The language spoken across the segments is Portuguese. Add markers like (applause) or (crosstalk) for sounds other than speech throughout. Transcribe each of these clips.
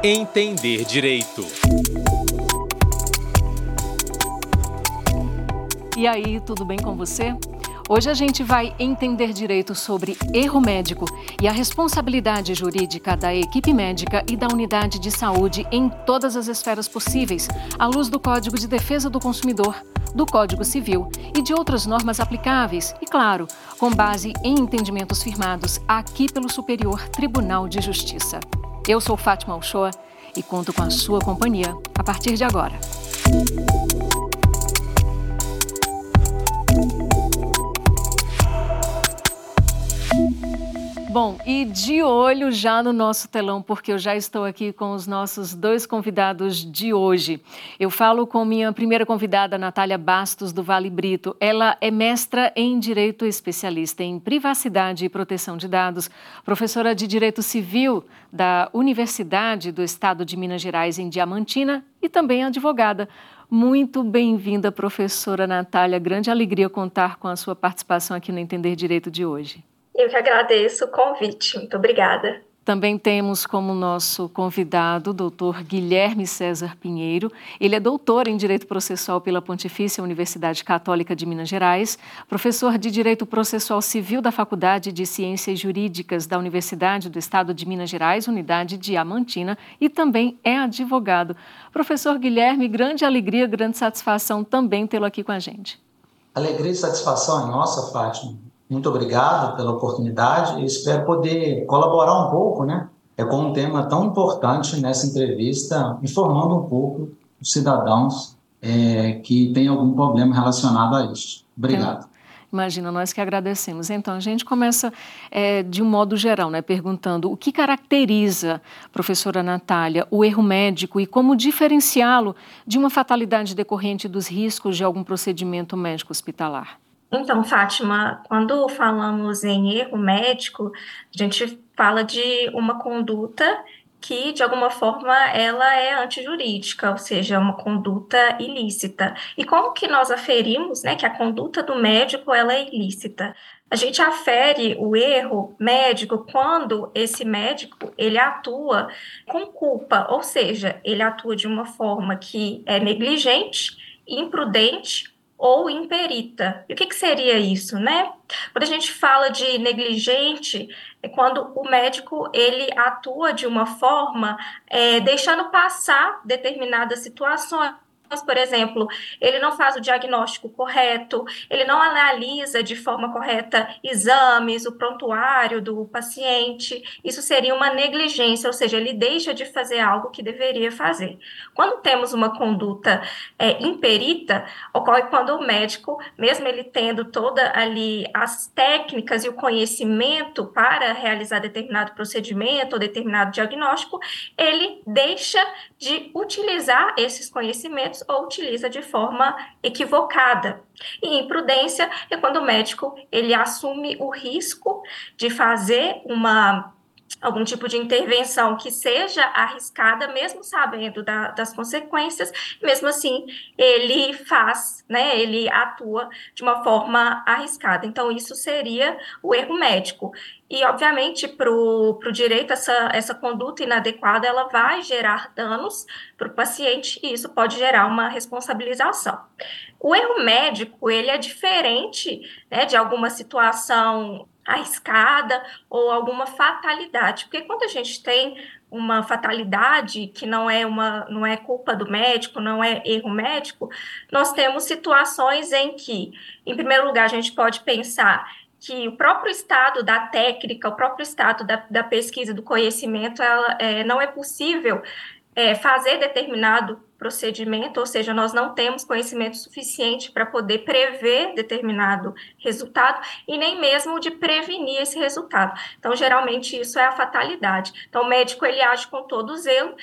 Entender Direito. E aí, tudo bem com você? Hoje a gente vai entender direito sobre erro médico e a responsabilidade jurídica da equipe médica e da unidade de saúde em todas as esferas possíveis, à luz do Código de Defesa do Consumidor, do Código Civil e de outras normas aplicáveis, e claro, com base em entendimentos firmados aqui pelo Superior Tribunal de Justiça. Eu sou Fátima Uchoa e conto com a sua companhia a partir de agora. Bom, e de olho já no nosso telão, porque eu já estou aqui com os nossos dois convidados de hoje. Eu falo com minha primeira convidada, Natália Bastos, do Vale Brito. Ela é mestra em Direito Especialista em Privacidade e Proteção de Dados, professora de Direito Civil da Universidade do Estado de Minas Gerais, em Diamantina, e também advogada. Muito bem-vinda, professora Natália. Grande alegria contar com a sua participação aqui no Entender Direito de hoje. Eu que agradeço o convite. Muito obrigada. Também temos como nosso convidado o doutor Guilherme César Pinheiro. Ele é doutor em Direito Processual pela Pontifícia Universidade Católica de Minas Gerais, professor de Direito Processual Civil da Faculdade de Ciências Jurídicas da Universidade do Estado de Minas Gerais, unidade Diamantina, e também é advogado. Professor Guilherme, grande alegria, grande satisfação também tê-lo aqui com a gente. Alegria e satisfação é nossa, Fátima muito obrigado pela oportunidade e espero poder colaborar um pouco, né? É com um tema tão importante nessa entrevista, informando um pouco os cidadãos é, que têm algum problema relacionado a isso. Obrigado. Imagina, nós que agradecemos. Então, a gente começa é, de um modo geral, né, perguntando o que caracteriza, professora Natália, o erro médico e como diferenciá-lo de uma fatalidade decorrente dos riscos de algum procedimento médico hospitalar. Então, Fátima, quando falamos em erro médico, a gente fala de uma conduta que, de alguma forma, ela é antijurídica, ou seja, é uma conduta ilícita. E como que nós aferimos né, que a conduta do médico ela é ilícita? A gente afere o erro médico quando esse médico ele atua com culpa, ou seja, ele atua de uma forma que é negligente, imprudente ou imperita. E o que, que seria isso, né? Quando a gente fala de negligente, é quando o médico ele atua de uma forma é, deixando passar determinadas situações por exemplo, ele não faz o diagnóstico correto, ele não analisa de forma correta exames, o prontuário do paciente, isso seria uma negligência, ou seja, ele deixa de fazer algo que deveria fazer. Quando temos uma conduta é, imperita, ocorre quando o médico, mesmo ele tendo toda ali as técnicas e o conhecimento para realizar determinado procedimento ou determinado diagnóstico, ele deixa de utilizar esses conhecimentos ou utiliza de forma equivocada. E imprudência é quando o médico ele assume o risco de fazer uma algum tipo de intervenção que seja arriscada, mesmo sabendo da, das consequências, mesmo assim ele faz, né, ele atua de uma forma arriscada. Então, isso seria o erro médico. E, obviamente, para o direito, essa, essa conduta inadequada, ela vai gerar danos para o paciente e isso pode gerar uma responsabilização. O erro médico, ele é diferente né, de alguma situação arriscada ou alguma fatalidade. Porque quando a gente tem uma fatalidade que não é uma não é culpa do médico, não é erro médico, nós temos situações em que, em primeiro lugar, a gente pode pensar que o próprio estado da técnica, o próprio estado da, da pesquisa, do conhecimento, ela, é, não é possível é, fazer determinado procedimento, ou seja, nós não temos conhecimento suficiente para poder prever determinado resultado e nem mesmo de prevenir esse resultado. Então, geralmente isso é a fatalidade. Então, o médico ele age com todo zelo,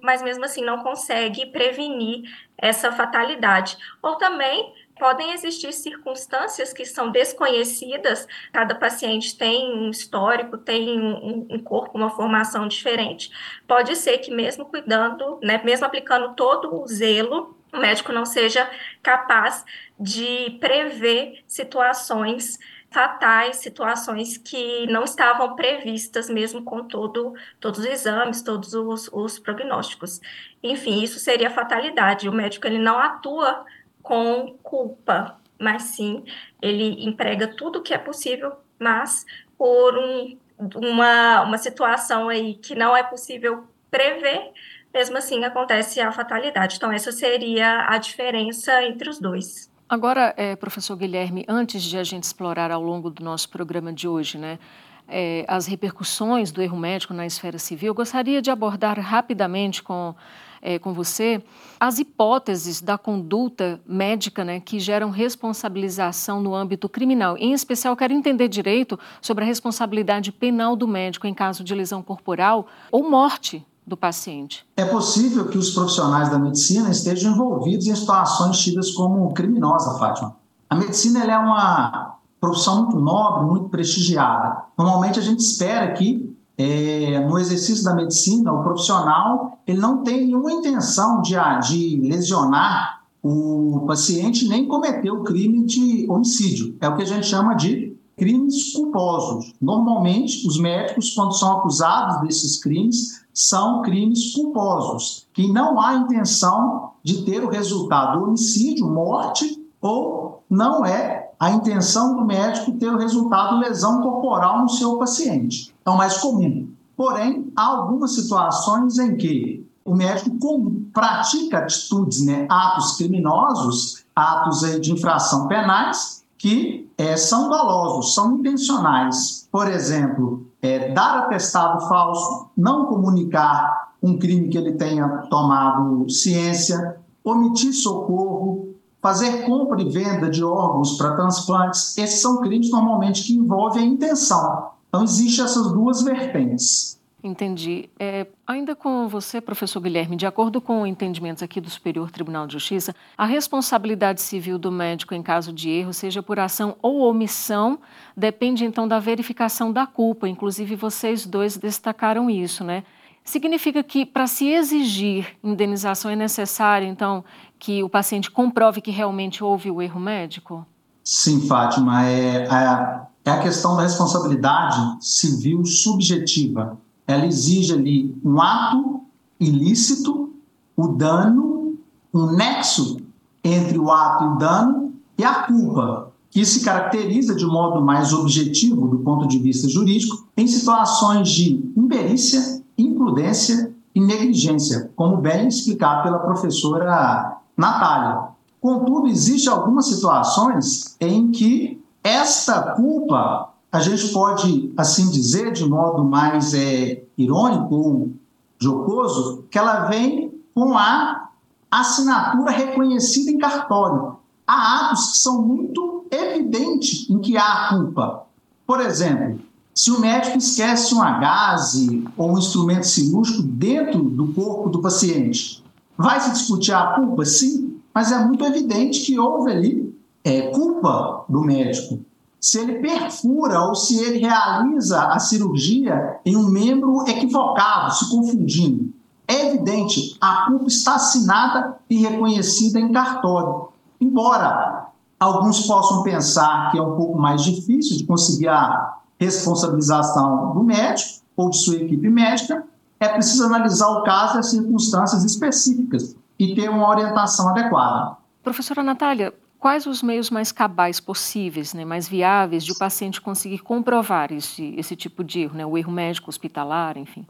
mas mesmo assim não consegue prevenir essa fatalidade. Ou também podem existir circunstâncias que são desconhecidas, cada paciente tem um histórico, tem um, um, corpo, uma formação diferente. Pode ser que, mesmo cuidando, né, mesmo aplicando todo o zelo, o médico não seja capaz de prever situações fatais, situações que não estavam previstas mesmo com todo, todos os exames, todos os, os prognósticos. Enfim, isso seria fatalidade. O médico ele não atua com culpa, mas sim ele emprega tudo que é possível, mas por um, uma, uma situação aí que não é possível prever, mesmo assim acontece a fatalidade. Então, essa seria a diferença entre os dois. Agora, é, professor Guilherme, antes de a gente explorar ao longo do nosso programa de hoje, né, é, as repercussões do erro médico na esfera civil, eu gostaria de abordar rapidamente com, é, com você as hipóteses da conduta médica né, que geram responsabilização no âmbito criminal. Em especial, quero entender direito sobre a responsabilidade penal do médico em caso de lesão corporal ou morte do paciente? É possível que os profissionais da medicina estejam envolvidos em situações tidas como criminosas, Fátima. A medicina é uma profissão muito nobre, muito prestigiada. Normalmente a gente espera que é, no exercício da medicina, o profissional ele não tem nenhuma intenção de, de lesionar o paciente nem cometer o crime de homicídio. É o que a gente chama de crimes culposos. Normalmente, os médicos, quando são acusados desses crimes, são crimes culposos, que não há intenção de ter o resultado homicídio, morte, ou não é a intenção do médico ter o resultado lesão corporal no seu paciente. É o mais comum. Porém, há algumas situações em que o médico pratica atitudes, né, atos criminosos, atos de infração penais, que é, são dolosos, são intencionais. Por exemplo, é, dar atestado falso, não comunicar um crime que ele tenha tomado ciência, omitir socorro, fazer compra e venda de órgãos para transplantes. Esses são crimes normalmente que envolvem a intenção. Então, existem essas duas vertentes. Entendi. É, ainda com você, professor Guilherme, de acordo com entendimentos aqui do Superior Tribunal de Justiça, a responsabilidade civil do médico em caso de erro, seja por ação ou omissão, depende então da verificação da culpa. Inclusive, vocês dois destacaram isso, né? Significa que para se exigir indenização é necessário, então, que o paciente comprove que realmente houve o erro médico? Sim, Fátima. É, é, é a questão da responsabilidade civil subjetiva ela exige ali um ato ilícito, o dano, um nexo entre o ato e o dano e a culpa, que se caracteriza de modo mais objetivo do ponto de vista jurídico em situações de imperícia, imprudência e negligência, como bem explicado pela professora Natália. Contudo, existem algumas situações em que esta culpa a gente pode, assim dizer, de modo mais é, irônico ou jocoso, que ela vem com a assinatura reconhecida em cartório. Há atos que são muito evidentes em que há culpa. Por exemplo, se o médico esquece uma gase ou um instrumento cirúrgico dentro do corpo do paciente, vai se discutir a culpa? Sim, mas é muito evidente que houve ali é, culpa do médico se ele perfura ou se ele realiza a cirurgia em um membro equivocado, se confundindo. É evidente, a culpa está assinada e reconhecida em cartório. Embora alguns possam pensar que é um pouco mais difícil de conseguir a responsabilização do médico ou de sua equipe médica, é preciso analisar o caso e as circunstâncias específicas e ter uma orientação adequada. Professora Natália, quais os meios mais cabais possíveis, né, mais viáveis de o paciente conseguir comprovar esse, esse tipo de erro, né, o erro médico hospitalar, enfim?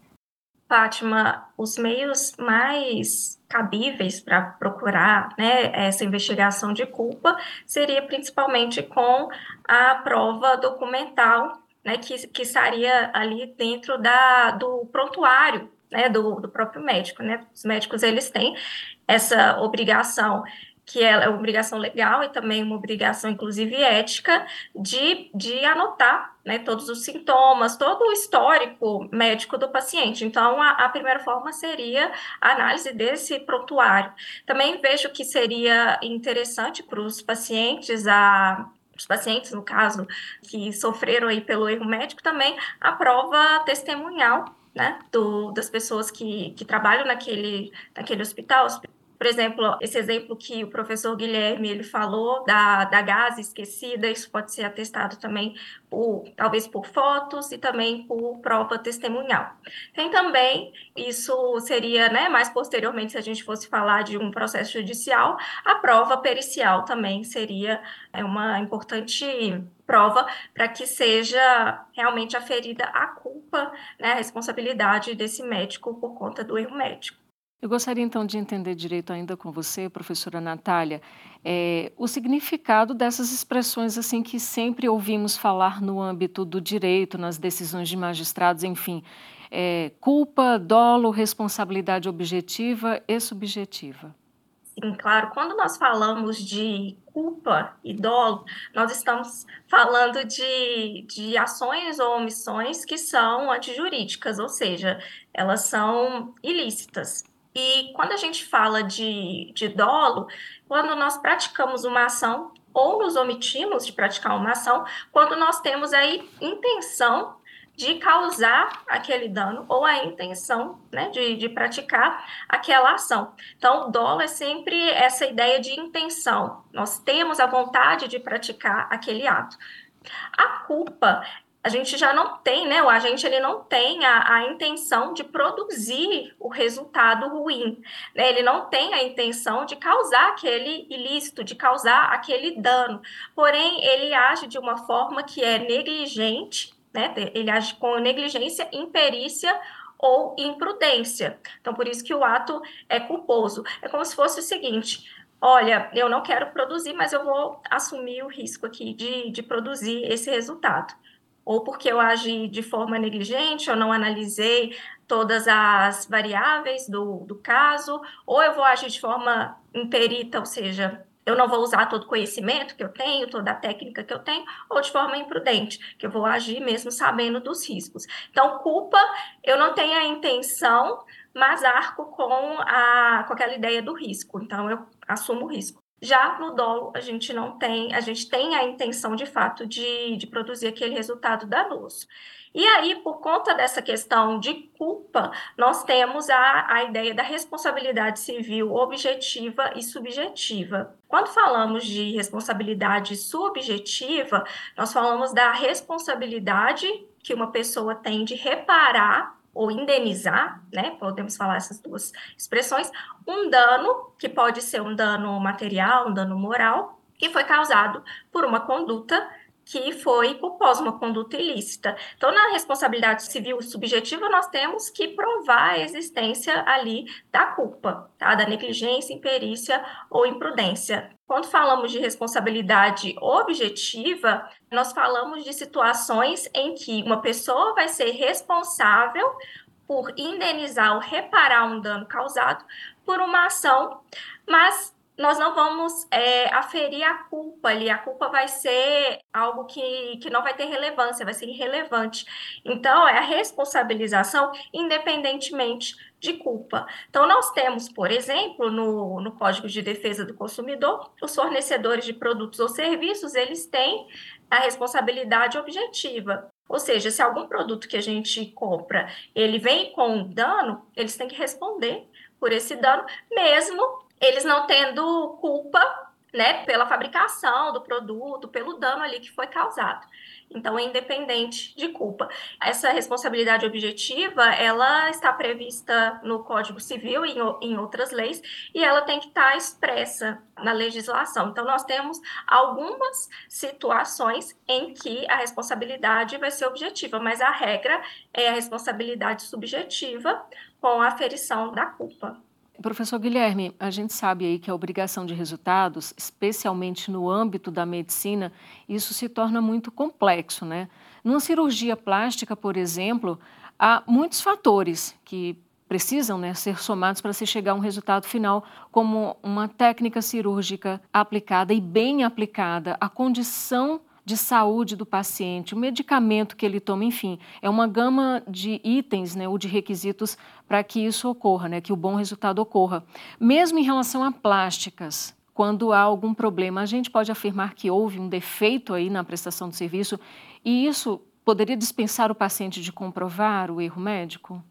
Fátima, os meios mais cabíveis para procurar né, essa investigação de culpa seria principalmente com a prova documental, né, que, que estaria ali dentro da, do prontuário né, do, do próprio médico. Né? Os médicos eles têm essa obrigação que é uma obrigação legal e também uma obrigação, inclusive, ética, de, de anotar né, todos os sintomas, todo o histórico médico do paciente. Então, a, a primeira forma seria a análise desse prontuário. Também vejo que seria interessante para os pacientes a os pacientes, no caso, que sofreram aí pelo erro médico, também a prova testemunhal, né, do, das pessoas que, que trabalham naquele, naquele hospital, Por exemplo, esse exemplo que o professor Guilherme ele falou da, da gase esquecida, isso pode ser atestado também por, talvez por fotos e também por prova testemunhal. Tem também, isso seria, né, mais posteriormente, se a gente fosse falar de um processo judicial, a prova pericial também seria é uma importante prova para que seja realmente aferida a culpa, né, a responsabilidade desse médico por conta do erro médico. Eu gostaria então de entender direito ainda com você, professora Natália, é, o significado dessas expressões assim que sempre ouvimos falar no âmbito do direito, nas decisões de magistrados, enfim, é, culpa, dolo, responsabilidade objetiva e subjetiva. Sim, claro. Quando nós falamos de culpa e dolo, nós estamos falando de, de ações ou omissões que são antijurídicas, ou seja, elas são ilícitas. E quando a gente fala de, de dolo, quando nós praticamos uma ação ou nos omitimos de praticar uma ação, quando nós temos aí intenção de causar aquele dano ou a intenção né, de, de praticar aquela ação. Então, o dolo é sempre essa ideia de intenção. Nós temos a vontade de praticar aquele ato. A culpa a gente já não tem, né? O agente ele não tem a, a intenção de produzir o resultado ruim, né? Ele não tem a intenção de causar aquele ilícito, de causar aquele dano. Porém, ele age de uma forma que é negligente, né? Ele age com negligência, imperícia ou imprudência. Então, por isso que o ato é culposo. É como se fosse o seguinte: olha, eu não quero produzir, mas eu vou assumir o risco aqui de, de produzir esse resultado ou porque eu agi de forma negligente, eu não analisei todas as variáveis do, do caso, ou eu vou agir de forma imperita, ou seja, eu não vou usar todo o conhecimento que eu tenho, toda a técnica que eu tenho, ou de forma imprudente, que eu vou agir mesmo sabendo dos riscos. Então, culpa, eu não tenho a intenção, mas arco com, a, com aquela ideia do risco. Então, eu assumo o risco. Já no dolo, a gente não tem, a gente tem a intenção de fato de, de produzir aquele resultado danoso. E aí, por conta dessa questão de culpa, nós temos a, a ideia da responsabilidade civil objetiva e subjetiva. Quando falamos de responsabilidade subjetiva, nós falamos da responsabilidade que uma pessoa tem de reparar ou indenizar, né? Podemos falar essas duas expressões, um dano que pode ser um dano material, um dano moral, que foi causado por uma conduta que foi culposa, uma conduta ilícita. Então, na responsabilidade civil subjetiva, nós temos que provar a existência ali da culpa, tá? da negligência, imperícia ou imprudência. Quando falamos de responsabilidade objetiva, nós falamos de situações em que uma pessoa vai ser responsável por indenizar ou reparar um dano causado por uma ação, mas nós não vamos é, aferir a culpa ali, a culpa vai ser algo que, que não vai ter relevância, vai ser irrelevante. Então, é a responsabilização independentemente de culpa. Então, nós temos, por exemplo, no, no Código de Defesa do Consumidor, os fornecedores de produtos ou serviços, eles têm a responsabilidade objetiva. Ou seja, se algum produto que a gente compra, ele vem com dano, eles têm que responder por esse dano, mesmo eles não tendo culpa né, pela fabricação do produto, pelo dano ali que foi causado. Então, é independente de culpa. Essa responsabilidade objetiva, ela está prevista no Código Civil e em outras leis, e ela tem que estar expressa na legislação. Então, nós temos algumas situações em que a responsabilidade vai ser objetiva, mas a regra é a responsabilidade subjetiva com a aferição da culpa. Professor Guilherme, a gente sabe aí que a obrigação de resultados, especialmente no âmbito da medicina, isso se torna muito complexo, né? Numa cirurgia plástica, por exemplo, há muitos fatores que precisam né, ser somados para se chegar a um resultado final, como uma técnica cirúrgica aplicada e bem aplicada, a condição de saúde do paciente, o medicamento que ele toma, enfim, é uma gama de itens né, ou de requisitos para que isso ocorra, né, que o bom resultado ocorra. Mesmo em relação a plásticas, quando há algum problema, a gente pode afirmar que houve um defeito aí na prestação do serviço e isso poderia dispensar o paciente de comprovar o erro médico?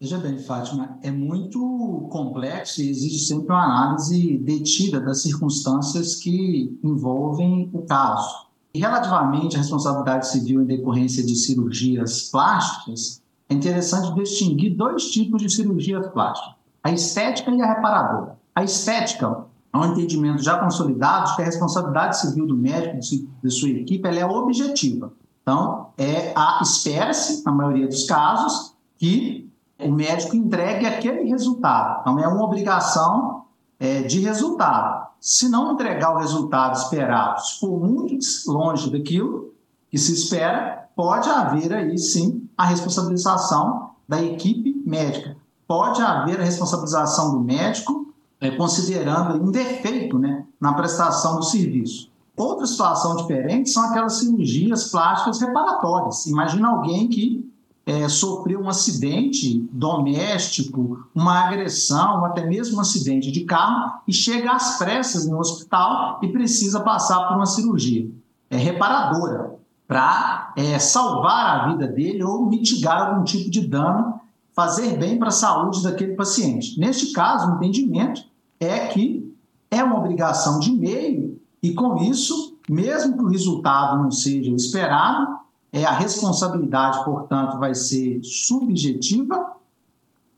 Veja bem, Fátima, é muito complexo e exige sempre uma análise detida das circunstâncias que envolvem o caso. Relativamente à responsabilidade civil em decorrência de cirurgias plásticas, é interessante distinguir dois tipos de cirurgias plásticas: a estética e a reparadora. A estética é um entendimento já consolidado que a responsabilidade civil do médico de sua equipe ela é objetiva. Então, é a espera-se, na maioria dos casos, que o médico entregue aquele resultado. Então, é uma obrigação é, de resultado. Se não entregar o resultado esperado, se for muito longe daquilo que se espera, pode haver aí sim a responsabilização da equipe médica. Pode haver a responsabilização do médico, é, considerando um defeito né, na prestação do serviço. Outra situação diferente são aquelas cirurgias plásticas reparatórias. Imagina alguém que é, sofreu um acidente doméstico, uma agressão, até mesmo um acidente de carro, e chega às pressas no hospital e precisa passar por uma cirurgia é, reparadora para é, salvar a vida dele ou mitigar algum tipo de dano, fazer bem para a saúde daquele paciente. Neste caso, o entendimento é que é uma obrigação de meio e, com isso, mesmo que o resultado não seja o esperado, é, a responsabilidade, portanto, vai ser subjetiva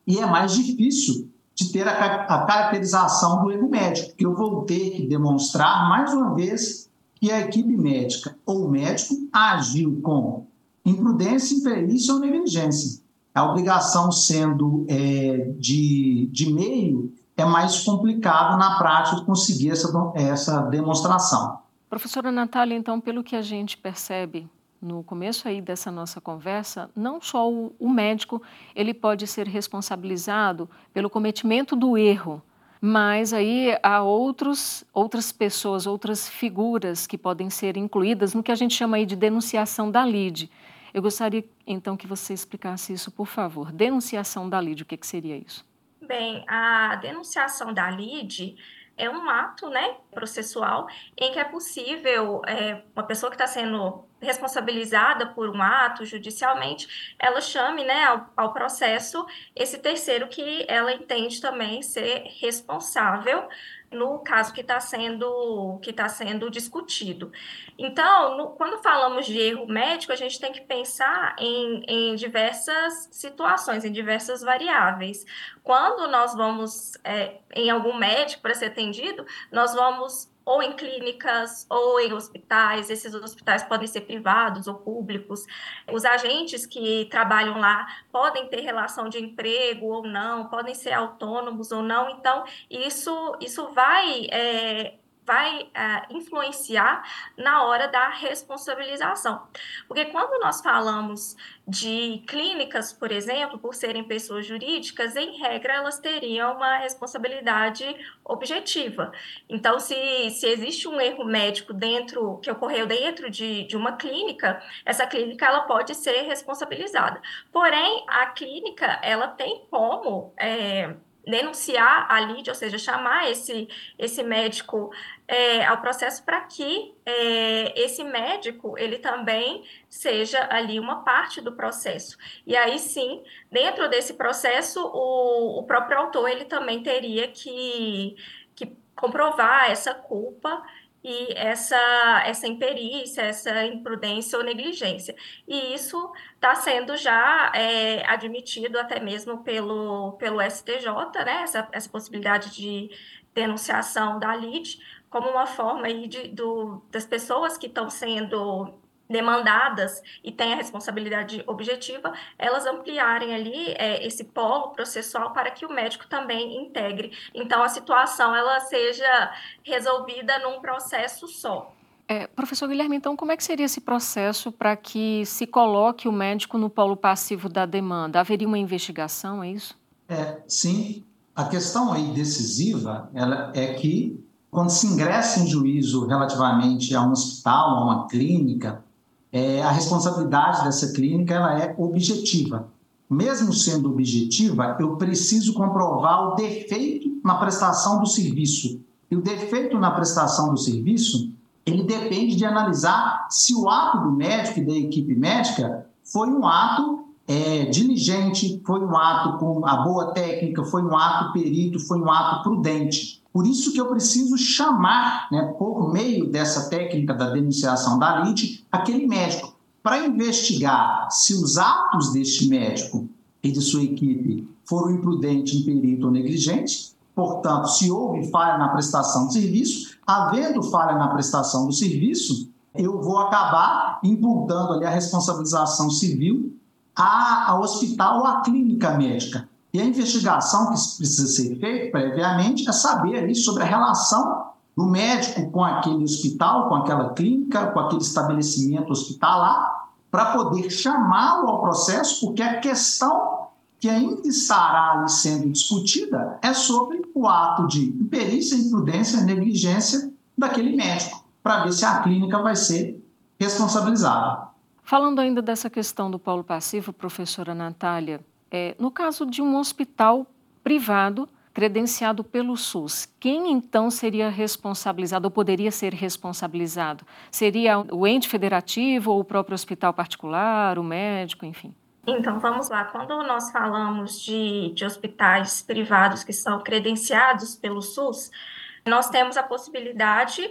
e é mais difícil de ter a, a caracterização do erro médico, porque eu vou ter que demonstrar, mais uma vez, que a equipe médica ou médico agiu com imprudência, imperícia ou negligência. A obrigação sendo é, de, de meio é mais complicado na prática conseguir essa, essa demonstração. Professora Natália, então, pelo que a gente percebe no começo aí dessa nossa conversa, não só o, o médico ele pode ser responsabilizado pelo cometimento do erro, mas aí há outros, outras pessoas, outras figuras que podem ser incluídas no que a gente chama aí de denunciação da lide. Eu gostaria então que você explicasse isso, por favor. Denunciação da lide, o que, que seria isso? Bem, a denunciação da lide é um ato né, processual em que é possível é, uma pessoa que está sendo responsabilizada por um ato judicialmente, ela chame né, ao, ao, processo esse terceiro que ela entende também ser responsável no caso que está sendo que está sendo discutido. Então, no, quando falamos de erro médico, a gente tem que pensar em, em diversas situações, em diversas variáveis. Quando nós vamos é, em algum médico para ser atendido, nós vamos ou em clínicas ou em hospitais, esses hospitais podem ser privados ou públicos. Os agentes que trabalham lá podem ter relação de emprego ou não, podem ser autônomos ou não, então isso, isso vai é, vai uh, influenciar na hora da responsabilização. Porque quando nós falamos de clínicas, por exemplo, por serem pessoas jurídicas, em regra elas teriam uma responsabilidade objetiva. Então, se, se existe um erro médico dentro que ocorreu dentro de, de uma clínica, essa clínica ela pode ser responsabilizada. Porém, a clínica ela tem como é, denunciar a lide, ou seja, chamar esse, esse médico é, ao processo para que é, esse médico ele também seja ali uma parte do processo. E aí sim, dentro desse processo, o, o próprio autor ele também teria que, que comprovar essa culpa e essa, essa imperícia, essa imprudência ou negligência. E isso está sendo já é, admitido até mesmo pelo, pelo STJ, né, essa, essa possibilidade de denunciação da LID, como uma forma aí de, do, das pessoas que estão sendo demandadas e têm a responsabilidade objetiva, elas ampliarem ali é, esse polo processual para que o médico também integre. Então, a situação ela seja resolvida num processo só. É, professor Guilherme, então, como é que seria esse processo para que se coloque o médico no polo passivo da demanda? Haveria uma investigação, é isso? É, sim. A questão aí decisiva ela é que, quando se ingressa em juízo relativamente a um hospital, a uma clínica, é, a responsabilidade dessa clínica ela é objetiva. Mesmo sendo objetiva, eu preciso comprovar o defeito na prestação do serviço. E o defeito na prestação do serviço, ele depende de analisar se o ato do médico e da equipe médica foi um ato é, diligente, foi um ato com a boa técnica, foi um ato perito, foi um ato prudente. Por isso que eu preciso chamar, né, por meio dessa técnica da denunciação da lide, aquele médico para investigar se os atos deste médico e de sua equipe foram imprudentes, imperito ou negligentes. Portanto, se houve falha na prestação do serviço, havendo falha na prestação do serviço, eu vou acabar imputando ali a responsabilização civil ao hospital ou à clínica médica. E a investigação que precisa ser feita previamente é saber sobre a relação do médico com aquele hospital, com aquela clínica, com aquele estabelecimento hospitalar, para poder chamá-lo ao processo, porque a questão que ainda estará ali sendo discutida é sobre o ato de imperícia, imprudência, negligência daquele médico, para ver se a clínica vai ser responsabilizada. Falando ainda dessa questão do polo passivo, professora Natália, é, no caso de um hospital privado credenciado pelo SUS, quem então seria responsabilizado ou poderia ser responsabilizado? Seria o ente federativo ou o próprio hospital particular, o médico, enfim? Então, vamos lá. Quando nós falamos de, de hospitais privados que são credenciados pelo SUS, nós temos a possibilidade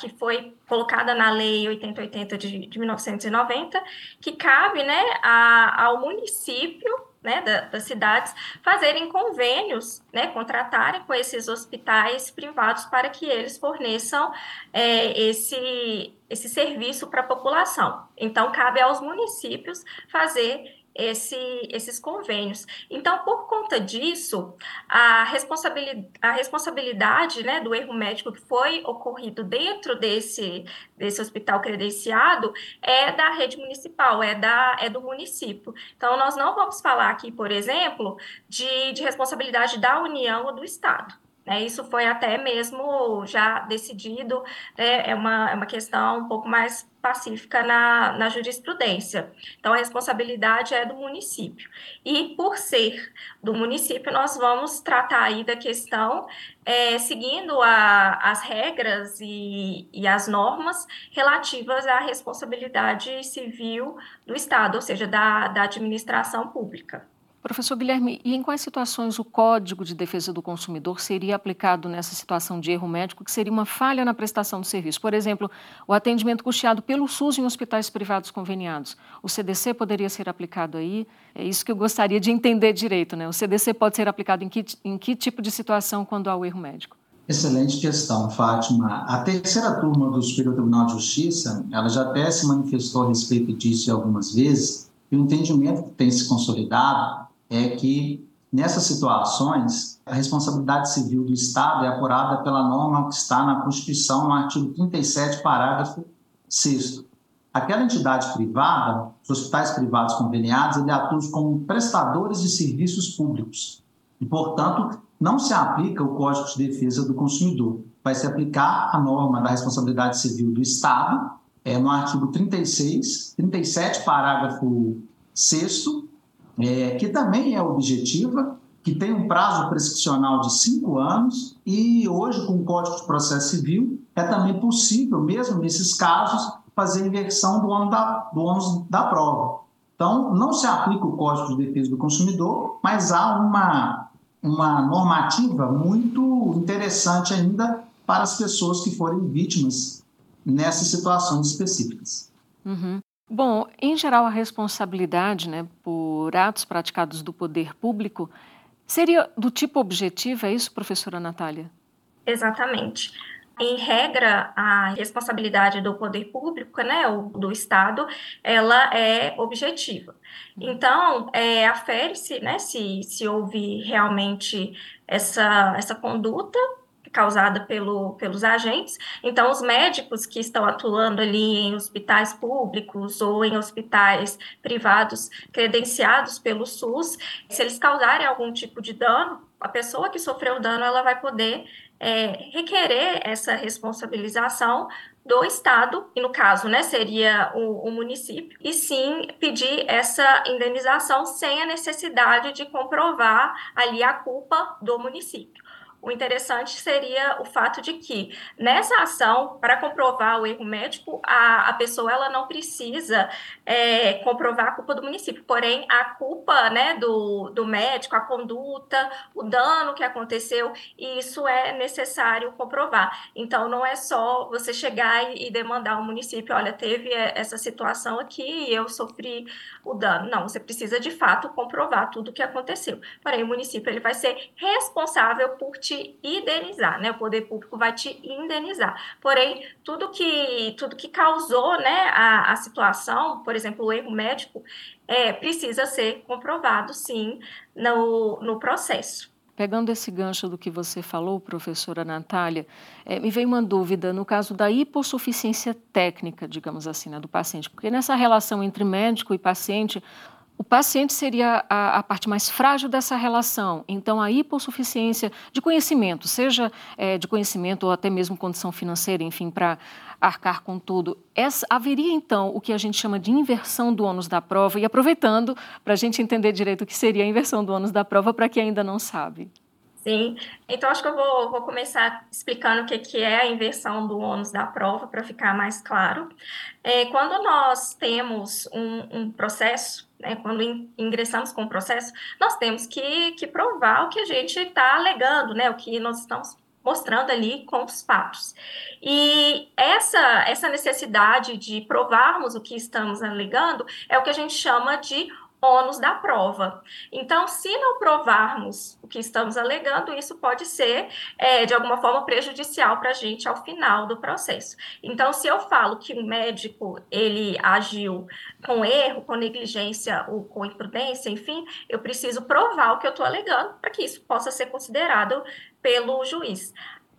que foi colocada na Lei 8080 de, de 1990, que cabe né, a, ao município né, da, das cidades fazerem convênios, né, contratarem com esses hospitais privados para que eles forneçam é, esse, esse serviço para a população. Então, cabe aos municípios fazer esse, esses convênios. Então, por conta disso, a responsabilidade, a responsabilidade né, do erro médico que foi ocorrido dentro desse, desse hospital credenciado é da rede municipal, é, da, é do município. Então, nós não vamos falar aqui, por exemplo, de, de responsabilidade da União ou do Estado. É, isso foi até mesmo já decidido, né, é, uma, é uma questão um pouco mais pacífica na, na jurisprudência. Então, a responsabilidade é do município. E, por ser do município, nós vamos tratar aí da questão é, seguindo a, as regras e, e as normas relativas à responsabilidade civil do Estado, ou seja, da, da administração pública. Professor Guilherme, e em quais situações o Código de Defesa do Consumidor seria aplicado nessa situação de erro médico, que seria uma falha na prestação do serviço? Por exemplo, o atendimento custeado pelo SUS em hospitais privados conveniados. O CDC poderia ser aplicado aí? É isso que eu gostaria de entender direito, né? O CDC pode ser aplicado em que, em que tipo de situação quando há o erro médico? Excelente questão, Fátima. A terceira turma do Superior Tribunal de Justiça, ela já até se manifestou a respeito disso algumas vezes, e o entendimento que tem se consolidado é que nessas situações a responsabilidade civil do Estado é apurada pela norma que está na Constituição, no artigo 37, parágrafo 6 Aquela entidade privada, os hospitais privados conveniados, ele atuam como prestadores de serviços públicos. E, portanto, não se aplica o Código de Defesa do Consumidor. Vai se aplicar a norma da responsabilidade civil do Estado, é, no artigo 36, 37, parágrafo 6 é, que também é objetiva, que tem um prazo prescricional de cinco anos e hoje, com o Código de Processo Civil, é também possível, mesmo nesses casos, fazer inversão do ônus da, do ônus da prova. Então, não se aplica o Código de Defesa do Consumidor, mas há uma, uma normativa muito interessante ainda para as pessoas que forem vítimas nessas situações específicas. Uhum. Bom, em geral, a responsabilidade né, por atos praticados do poder público seria do tipo objetivo, é isso, professora Natália? Exatamente. Em regra, a responsabilidade do poder público, né, ou do Estado, ela é objetiva. Então, é, afere-se né, se, se houve realmente essa, essa conduta causada pelo, pelos agentes. Então, os médicos que estão atuando ali em hospitais públicos ou em hospitais privados credenciados pelo SUS, se eles causarem algum tipo de dano, a pessoa que sofreu o dano ela vai poder é, requerer essa responsabilização do Estado, e no caso, né, seria o, o, município, e sim pedir essa indenização sem a necessidade de comprovar ali a culpa do município. O interessante seria o fato de que, nessa ação, para comprovar o erro médico, a, a pessoa ela não precisa é, comprovar a culpa do município, porém, a culpa né, do, do médico, a conduta, o dano que aconteceu, isso é necessário comprovar. Então, não é só você chegar e, e demandar ao município, olha, teve essa situação aqui eu sofri o dano. Não, você precisa, de fato, comprovar tudo o que aconteceu. Porém, o município ele vai ser responsável por te indenizar, né? O poder público vai te indenizar. Porém, tudo que tudo que causou, né, a, a situação, por exemplo, o erro médico, é, precisa ser comprovado, sim, no, no processo. Pegando esse gancho do que você falou, professora Natália, é, me veio uma dúvida no caso da hipossuficiência técnica, digamos assim, né, do paciente, porque nessa relação entre médico e paciente, o paciente seria a, a, parte mais frágil dessa relação. Então, a hipossuficiência de conhecimento, seja é, de conhecimento ou até mesmo condição financeira, enfim, para arcar com tudo. Essa, haveria, então, o que a gente chama de inversão do ônus da prova, e aproveitando para a gente entender direito o que seria a inversão do ônus da prova para quem ainda não sabe. Sim, então acho que eu vou, vou começar explicando o que, que é a inversão do ônus da prova, para ficar mais claro. É, quando nós temos um, um processo, né, quando in, ingressamos com o processo, nós temos que, que provar o que a gente está alegando, né, o que nós estamos mostrando ali com os fatos. E essa, essa necessidade de provarmos o que estamos alegando é o que a gente chama de ônus da prova. Então, se não provarmos o que estamos alegando, isso pode ser, é, de alguma forma, prejudicial para a gente ao final do processo. Então, se eu falo que o médico, ele agiu com erro, com negligência ou com imprudência, enfim, eu preciso provar o que eu estou alegando para que isso possa ser considerado pelo juiz.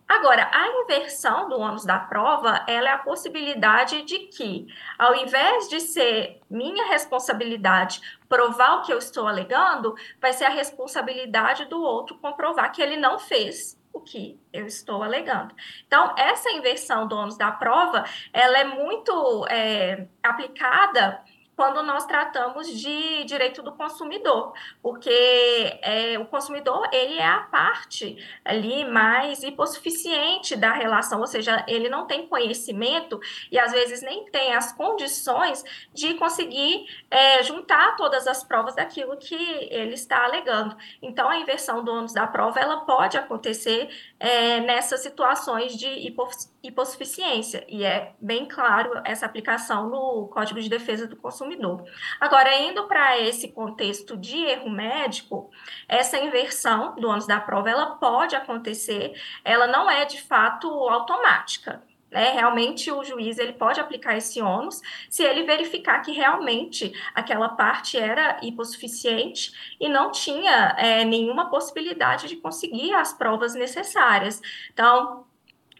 Agora, a inversão do ônus da prova, ela é a possibilidade de que, ao invés de ser minha responsabilidade provar o que eu estou alegando, vai ser a responsabilidade do outro comprovar que ele não fez o que eu estou alegando. Então, essa inversão do ônus da prova, ela é muito é, aplicada quando nós tratamos de direito do consumidor, porque é, o consumidor ele é a parte ali mais hipossuficiente da relação, ou seja, ele não tem conhecimento e às vezes nem tem as condições de conseguir é, juntar todas as provas daquilo que ele está alegando. Então, a inversão do ônus da prova ela pode acontecer é, nessas situações de hipossuficiência e é bem claro essa aplicação no Código de Defesa do Consumidor. Agora, indo para esse contexto de erro médico, essa inversão do ônus da prova, ela pode acontecer, ela não é de fato automática. Né? Realmente o juiz ele pode aplicar esse ônus se ele verificar que realmente aquela parte era hipossuficiente e não tinha é, nenhuma possibilidade de conseguir as provas necessárias. Então,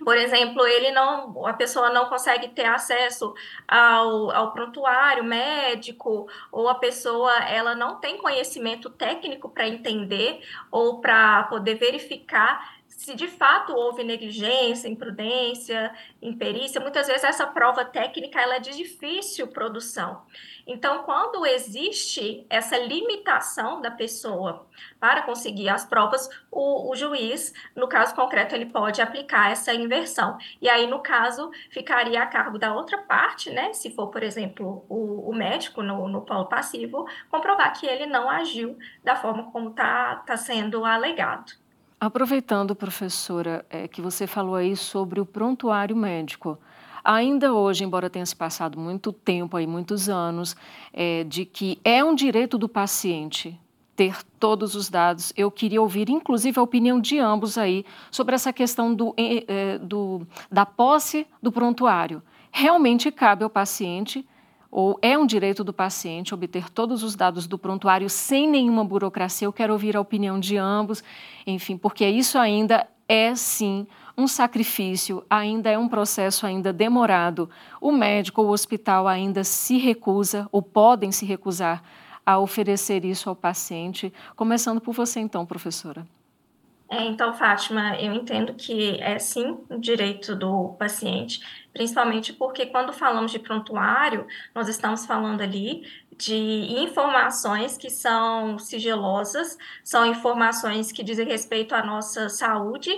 por exemplo, ele não, a pessoa não consegue ter acesso ao, ao prontuário médico, ou a pessoa ela não tem conhecimento técnico para entender ou para poder verificar se de fato houve negligência, imprudência, imperícia, muitas vezes essa prova técnica ela é de difícil produção. Então, quando existe essa limitação da pessoa para conseguir as provas, o, o, juiz, no caso concreto, ele pode aplicar essa inversão. E aí, no caso, ficaria a cargo da outra parte, né? Se for, por exemplo, o, o médico no, no polo passivo, comprovar que ele não agiu da forma como está tá sendo alegado. Aproveitando, professora, é, que você falou aí sobre o prontuário médico. Ainda hoje, embora tenha se passado muito tempo, aí, muitos anos, é, de que é um direito do paciente ter todos os dados. Eu queria ouvir, inclusive, a opinião de ambos aí sobre essa questão do, é, do, da posse do prontuário. Realmente cabe ao paciente ou é um direito do paciente obter todos os dados do prontuário sem nenhuma burocracia. Eu quero ouvir a opinião de ambos, enfim, porque isso ainda é sim um sacrifício, ainda é um processo ainda demorado. O médico ou o hospital ainda se recusa ou podem se recusar a oferecer isso ao paciente. Começando por você então, professora. É, então, Fátima, eu entendo que é sim um direito do paciente, principalmente porque quando falamos de prontuário, nós estamos falando ali de informações que são sigilosas, são informações que dizem respeito à nossa saúde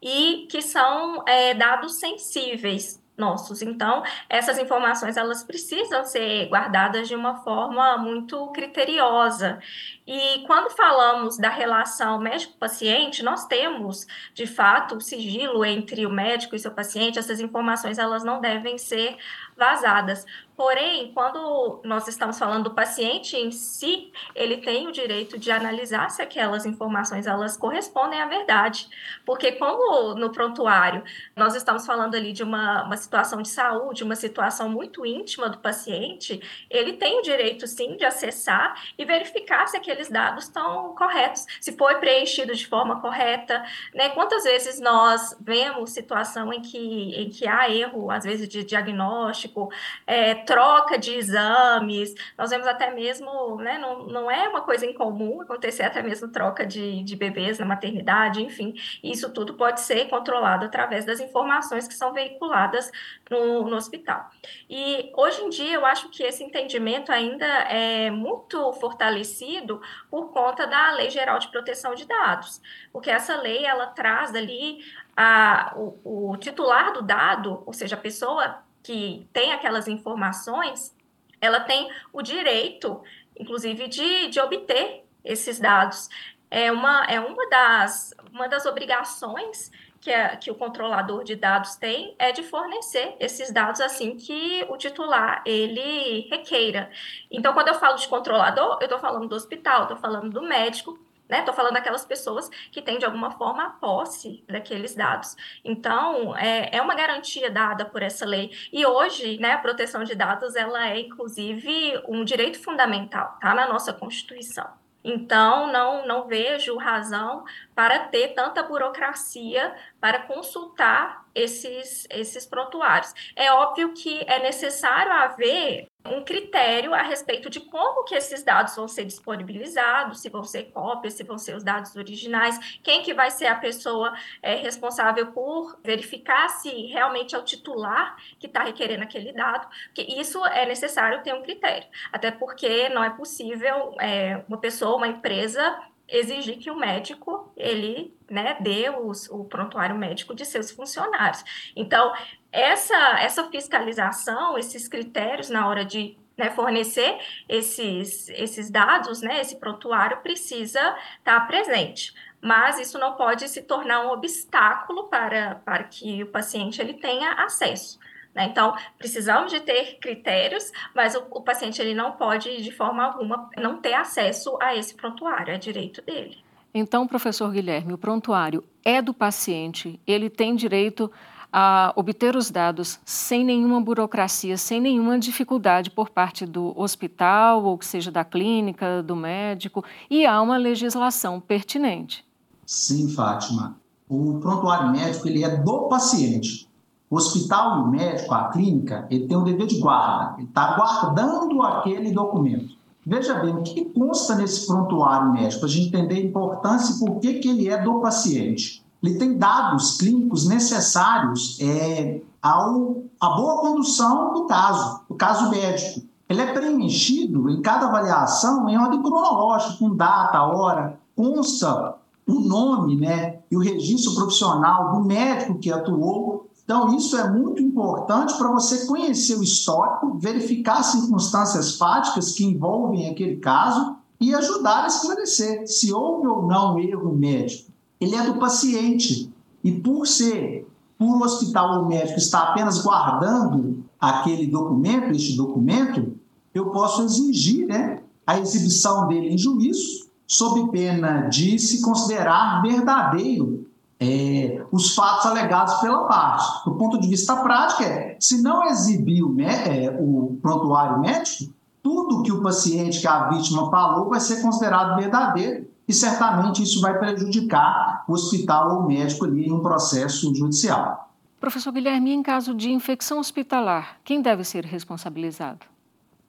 e que são é, dados sensíveis nossos. Então, essas informações elas precisam ser guardadas de uma forma muito criteriosa. E quando falamos da relação médico-paciente, nós temos, de fato, o sigilo entre o médico e seu paciente. Essas informações elas não devem ser vazadas. Porém, quando nós estamos falando do paciente em si, ele tem o direito de analisar se aquelas informações elas correspondem à verdade. Porque como no prontuário nós estamos falando ali de uma, uma situação de saúde, uma situação muito íntima do paciente, ele tem o direito sim de acessar e verificar se aqueles dados estão corretos, se foi preenchido de forma correta, né? Quantas vezes nós vemos situação em que, em que há erro, às vezes de diagnóstico, é, troca de exames, nós vemos até mesmo, né, não, não é uma coisa incomum acontecer até mesmo troca de, de bebês na maternidade, enfim, isso tudo pode ser controlado através das informações que são veiculadas no, no hospital. E hoje em dia eu acho que esse entendimento ainda é muito fortalecido por conta da Lei Geral de Proteção de Dados, porque essa lei ela traz ali a, o, o titular do dado, ou seja, a pessoa que tem aquelas informações, ela tem o direito, inclusive, de, de obter esses dados. É uma, é uma, das, uma das obrigações que, a, que o controlador de dados tem é de fornecer esses dados assim que o titular ele requeira. Então, quando eu falo de controlador, eu estou falando do hospital, estou falando do médico, né? Estou falando daquelas pessoas que têm, de alguma forma, a posse daqueles dados. Então, é, é uma garantia dada por essa lei. E hoje, né, a proteção de dados, ela é, inclusive, um direito fundamental, tá? Na nossa Constituição. Então, não, não vejo razão para ter tanta burocracia para consultar esses, esses prontuários. É óbvio que é necessário haver um critério a respeito de como que esses dados vão ser disponibilizados, se vão ser cópias, se vão ser os dados originais, quem que vai ser a pessoa é, responsável por verificar se realmente é o titular que está requerendo aquele dado, porque isso é necessário ter um critério, até porque não é possível é, uma pessoa, uma empresa exigir que o médico ele né, dê os, o prontuário médico de seus funcionários. Então, essa, essa fiscalização, esses critérios na hora de né, fornecer esses, esses dados, né, esse prontuário precisa estar presente. Mas isso não pode se tornar um obstáculo para, para que o paciente ele tenha acesso. Né? Então, precisamos de ter critérios, mas o, o paciente ele não pode, de forma alguma, não ter acesso a esse prontuário, é direito dele. Então, professor Guilherme, o prontuário é do paciente, ele tem direito a obter os dados sem nenhuma burocracia, sem nenhuma dificuldade por parte do hospital, ou que seja da clínica, do médico, e há uma legislação pertinente. Sim, Fátima. O prontuário médico ele é do paciente. O hospital e o médico, a clínica, ele tem um dever de guarda, ele está guardando aquele documento. Veja bem, o que consta nesse prontuário médico, para a gente entender a importância e por que, que ele é do paciente. Ele tem dados clínicos necessários é, ao, à boa condução do caso, do caso médico. Ele é preenchido em cada avaliação em ordem cronológica, com data, hora, consta o nome né, e o registro profissional do médico que atuou então, isso é muito importante para você conhecer o histórico, verificar as circunstâncias fáticas que envolvem aquele caso e ajudar a esclarecer se houve ou não erro médico. Ele é do paciente e, por ser, por o hospital ou médico estar apenas guardando aquele documento, este documento, eu posso exigir né, a exibição dele em juízo, sob pena de se considerar verdadeiro é, os fatos alegados pela parte. Do ponto de vista prático, é, se não exibir o, é, o prontuário médico, tudo que o paciente, que a vítima falou, vai ser considerado verdadeiro e certamente isso vai prejudicar o hospital ou o médico ali em um processo judicial. Professor Guilherme, em caso de infecção hospitalar, quem deve ser responsabilizado?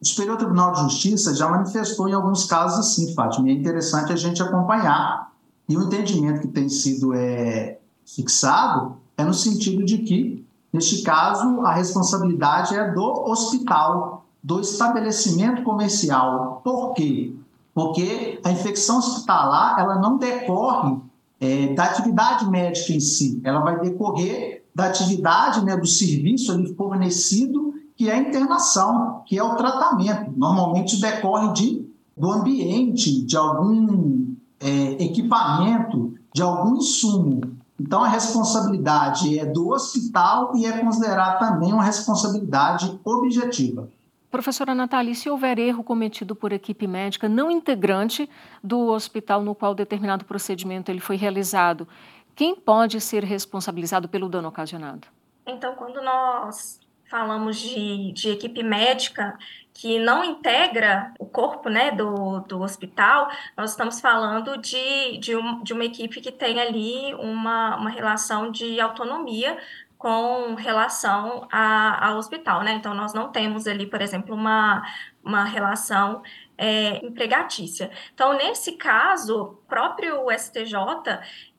O Superior Tribunal de Justiça já manifestou em alguns casos assim, Fátima, e é interessante a gente acompanhar e o entendimento que tem sido é, fixado é no sentido de que, neste caso, a responsabilidade é do hospital do estabelecimento comercial. Por quê? Porque a infecção hospitalar ela não decorre é, da atividade médica em si, ela vai decorrer da atividade né, do serviço ali fornecido, que é a internação, que é o tratamento. Normalmente decorre de, do ambiente, de algum é, equipamento, de algum insumo. Então, a responsabilidade é do hospital e é considerada também uma responsabilidade objetiva. Professora Natália, se houver erro cometido por equipe médica não integrante do hospital no qual determinado procedimento ele foi realizado, quem pode ser responsabilizado pelo dano ocasionado? Então, quando nós falamos de, de equipe médica que não integra o corpo né, do, do hospital, nós estamos falando de, de, um, de uma equipe que tem ali uma, uma relação de autonomia com relação a, ao hospital, né? Então, nós não temos ali, por exemplo, uma, uma relação é, empregatícia. Então, nesse caso, o próprio STJ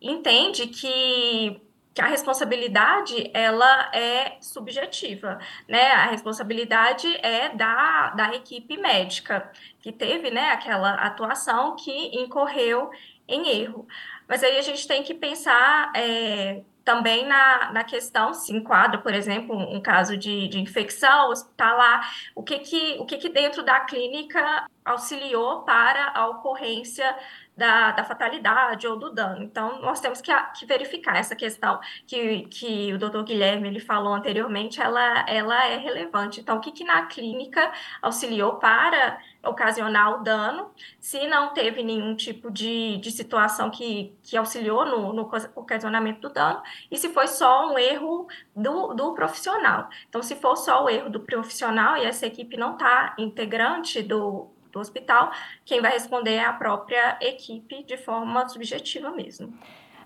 entende que que a responsabilidade ela é subjetiva, né? A responsabilidade é da, da equipe médica que teve, né, aquela atuação que incorreu em erro. Mas aí a gente tem que pensar é, também na, na questão, se enquadra, por exemplo, um caso de, de infecção hospitalar, o que que, o que que dentro da clínica auxiliou para a ocorrência da, da fatalidade ou do dano. Então, nós temos que, que verificar essa questão que, que o doutor Guilherme ele falou anteriormente, ela, ela é relevante. Então, o que, que na clínica auxiliou para ocasionar o dano, se não teve nenhum tipo de, de situação que, que auxiliou no, no ocasionamento do dano, e se foi só um erro do, do profissional. Então, se for só o erro do profissional e essa equipe não está integrante do, do hospital, quem vai responder é a própria equipe de forma subjetiva mesmo.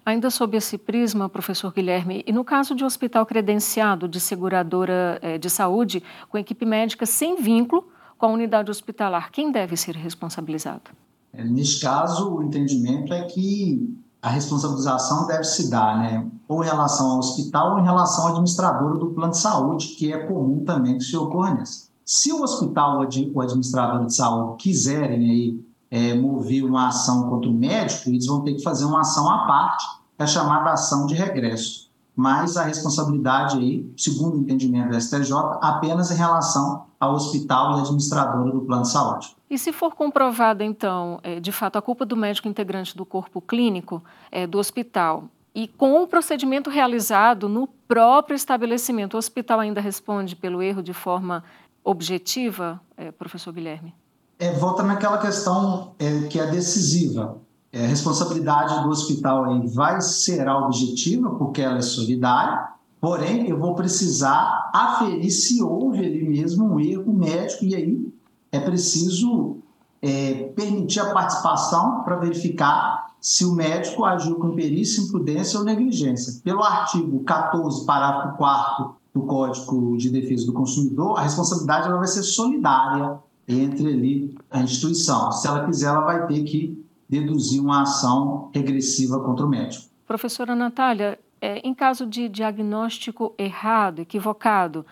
Ainda sob esse prisma, professor Guilherme, e no caso de hospital credenciado de seguradora eh, de saúde com equipe médica sem vínculo com a unidade hospitalar, quem deve ser responsabilizado? É, neste caso, o entendimento é que a responsabilização deve se dar, né, ou em relação ao hospital ou em relação ao administrador do plano de saúde, que é comum também que se ocorra nessa. Se o hospital ou o administrador de saúde quiserem aí, é, mover uma ação contra o médico, eles vão ter que fazer uma ação à parte, é a chamada ação de regresso. Mas a responsabilidade aí, segundo o entendimento do STJ, apenas em relação ao hospital e administradora do plano de saúde. E se for comprovada, então, é, de fato, a culpa do médico integrante do corpo clínico é, do hospital e com o procedimento realizado no próprio estabelecimento, o hospital ainda responde pelo erro de forma objetiva, é, professor Guilherme? É, volta naquela questão é, que é decisiva. É, a responsabilidade do hospital aí vai ser objetiva, porque ela é solidária, porém eu vou precisar aferir se houve ali mesmo um erro médico, e aí é preciso é, permitir a participação para verificar se o médico agiu com perícia, imprudência ou negligência. Pelo artigo 14, parágrafo 4 do Código de Defesa do Consumidor, a responsabilidade ela vai ser solidária entre ali a instituição. Se ela quiser, ela vai ter que deduzir uma ação regressiva contra o médico. Professora Natália, é, em caso de diagnóstico errado, equivocado,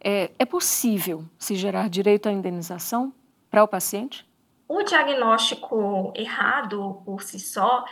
é, é possível se gerar direito à indenização para o paciente? O diagnóstico errado por si só,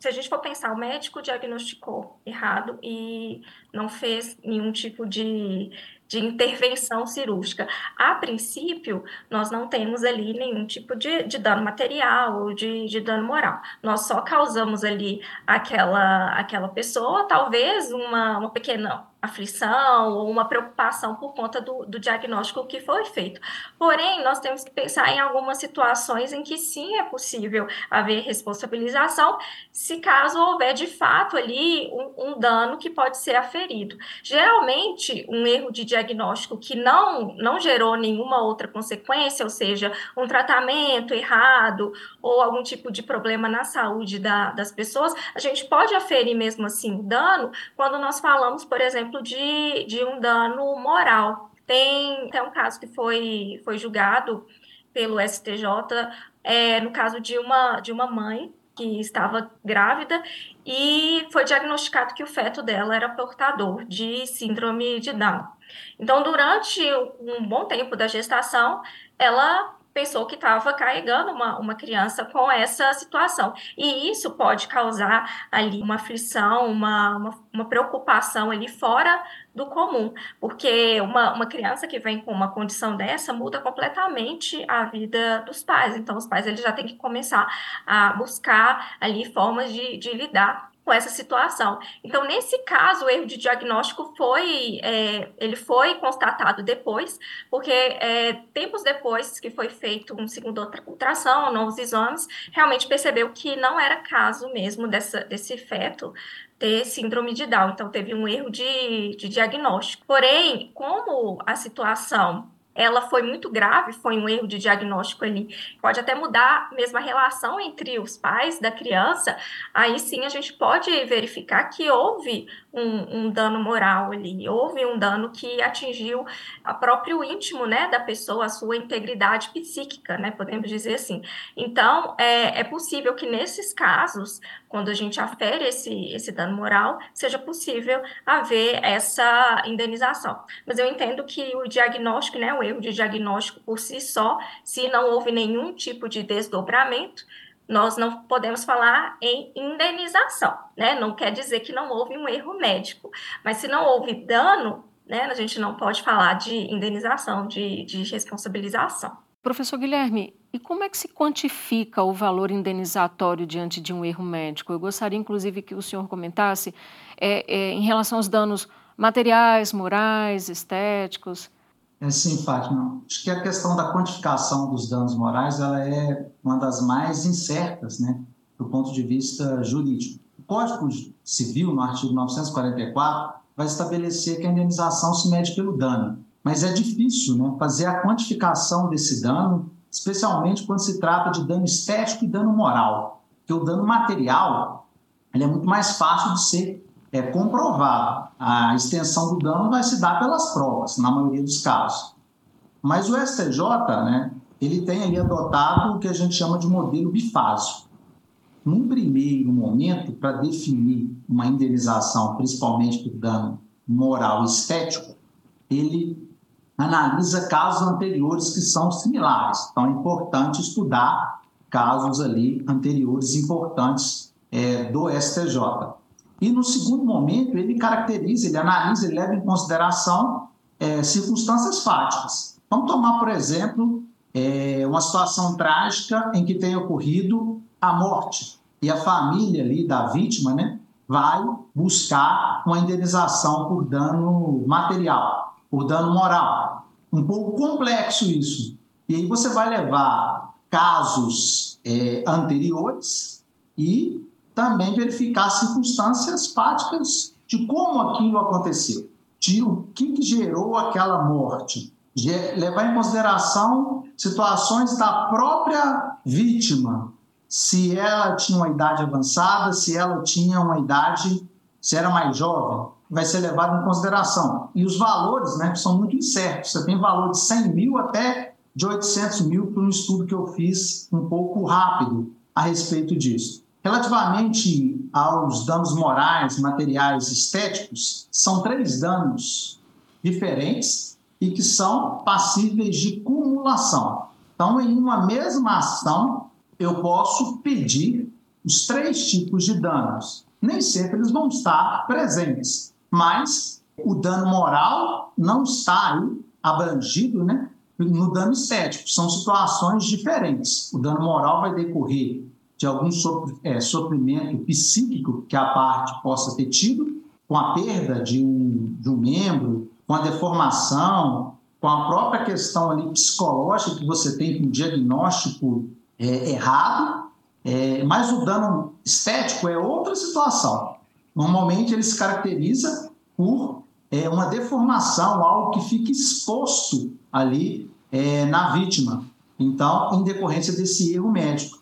se a gente for pensar, o médico diagnosticou errado e não fez nenhum tipo de, de intervenção cirúrgica. A princípio, nós não temos ali nenhum tipo de, de dano material ou de, de dano moral. Nós só causamos ali aquela, aquela pessoa, talvez uma, uma pequena aflição ou uma preocupação por conta do, do, diagnóstico que foi feito. Porém, nós temos que pensar em algumas situações em que sim é possível haver responsabilização, se caso houver de fato ali um, um dano que pode ser aferido. Geralmente, um erro de diagnóstico que não, não gerou nenhuma outra consequência, ou seja, um tratamento errado ou algum tipo de problema na saúde da, das pessoas, a gente pode aferir mesmo assim dano quando nós falamos, por exemplo, exemplo, de, de um dano moral. Tem até um caso que foi, foi julgado pelo STJ, é, no caso de uma, de uma mãe que estava grávida e foi diagnosticado que o feto dela era portador de síndrome de Down. Então, durante um bom tempo da gestação, ela pensou que estava carregando uma, uma criança com essa situação. E isso pode causar ali uma aflição, uma, uma, uma, preocupação ali fora do comum, porque uma, uma criança que vem com uma condição dessa muda completamente a vida dos pais. Então, os pais eles já têm que começar a buscar ali formas de, de lidar com essa situação. Então, nesse caso, o erro de diagnóstico foi, é, ele foi constatado depois, porque é, tempos depois que foi feito um segundo ultrassom, novos exames, realmente percebeu que não era caso mesmo dessa, desse feto ter síndrome de Down. Então, teve um erro de, de diagnóstico. Porém, como a situação ela foi muito grave, foi um erro de diagnóstico ali, pode até mudar mesmo a relação entre os pais da criança, aí sim a gente pode verificar que houve um, um dano moral ali, houve um dano que atingiu o próprio íntimo, né, da pessoa, a sua integridade psíquica, né, podemos dizer assim. Então, é, é possível que nesses casos, quando a gente afere esse, esse dano moral, seja possível haver essa indenização. Mas eu entendo que o diagnóstico, né, o erro de diagnóstico por si só, se não houve nenhum tipo de desdobramento, nós não podemos falar em indenização, né? Não quer dizer que não houve um erro médico, mas se não houve dano, né, a gente não pode falar de indenização, de, de responsabilização. Professor Guilherme, e como é que se quantifica o valor indenizatório diante de um erro médico? Eu gostaria, inclusive, que o senhor comentasse é, é, em relação aos danos materiais, morais, estéticos. É, sim, Fátima. Acho que a questão da quantificação dos danos morais ela é uma das mais incertas, né, do ponto de vista jurídico. O Código Civil, no artigo 944, vai estabelecer que a indenização se mede pelo dano. Mas é difícil né, fazer a quantificação desse dano, especialmente quando se trata de dano estético e dano moral. Porque o dano material ele é muito mais fácil de ser é comprovado. A extensão do dano vai se dar pelas provas, na maioria dos casos. Mas o STJ, né, ele tem ali adotado o que a gente chama de modelo bifásico. Num primeiro momento, para definir uma indenização, principalmente por dano moral e estético, ele analisa casos anteriores que são similares. Então, é importante estudar casos ali anteriores importantes é, do STJ. E no segundo momento, ele caracteriza, ele analisa, ele leva em consideração é, circunstâncias fáticas. Vamos tomar, por exemplo, é, uma situação trágica em que tenha ocorrido a morte e a família ali da vítima, né, vai buscar uma indenização por dano material, por dano moral. Um pouco complexo isso. E aí você vai levar casos é, anteriores e também verificar circunstâncias práticas de como aquilo aconteceu, de o que, que gerou aquela morte, de levar em consideração situações da própria vítima, se ela tinha uma idade avançada, se ela tinha uma idade, se era mais jovem, vai ser levado em consideração. E os valores né, são muito incertos. Você tem valor de 100 mil até de 800 mil para um estudo que eu fiz um pouco rápido a respeito disso. Relativamente aos danos morais, materiais, estéticos, são três danos diferentes e que são passíveis de cumulação. Então, em uma mesma ação, eu posso pedir os três tipos de danos. Nem sempre eles vão estar presentes, mas o dano moral não está abrangido né, no dano estético. São situações diferentes. O dano moral vai decorrer de algum é, sofrimento psíquico que a parte possa ter tido, com a perda de um, de um membro, com a deformação, com a própria questão ali psicológica que você tem com um diagnóstico é, errado, é, mas o dano estético é outra situação. Normalmente ele se caracteriza por é, uma deformação, algo que fica exposto ali é, na vítima. Então, em decorrência desse erro médico.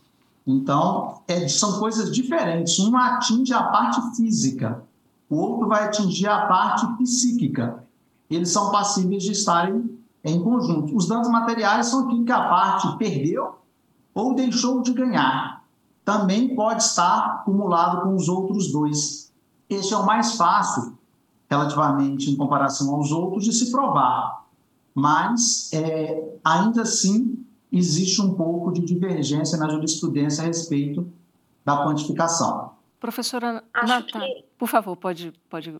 Então, é, são coisas diferentes. Um atinge a parte física, o outro vai atingir a parte psíquica. Eles são passíveis de estarem em conjunto. Os danos materiais são aquilo que a parte perdeu ou deixou de ganhar. também pode estar acumulado com os outros dois. Este é o mais fácil, relativamente em comparação aos outros, de se provar. Mas, é, ainda assim, existe um pouco de divergência na jurisprudência a respeito da quantificação. Professora Natália, que... por favor, pode. pode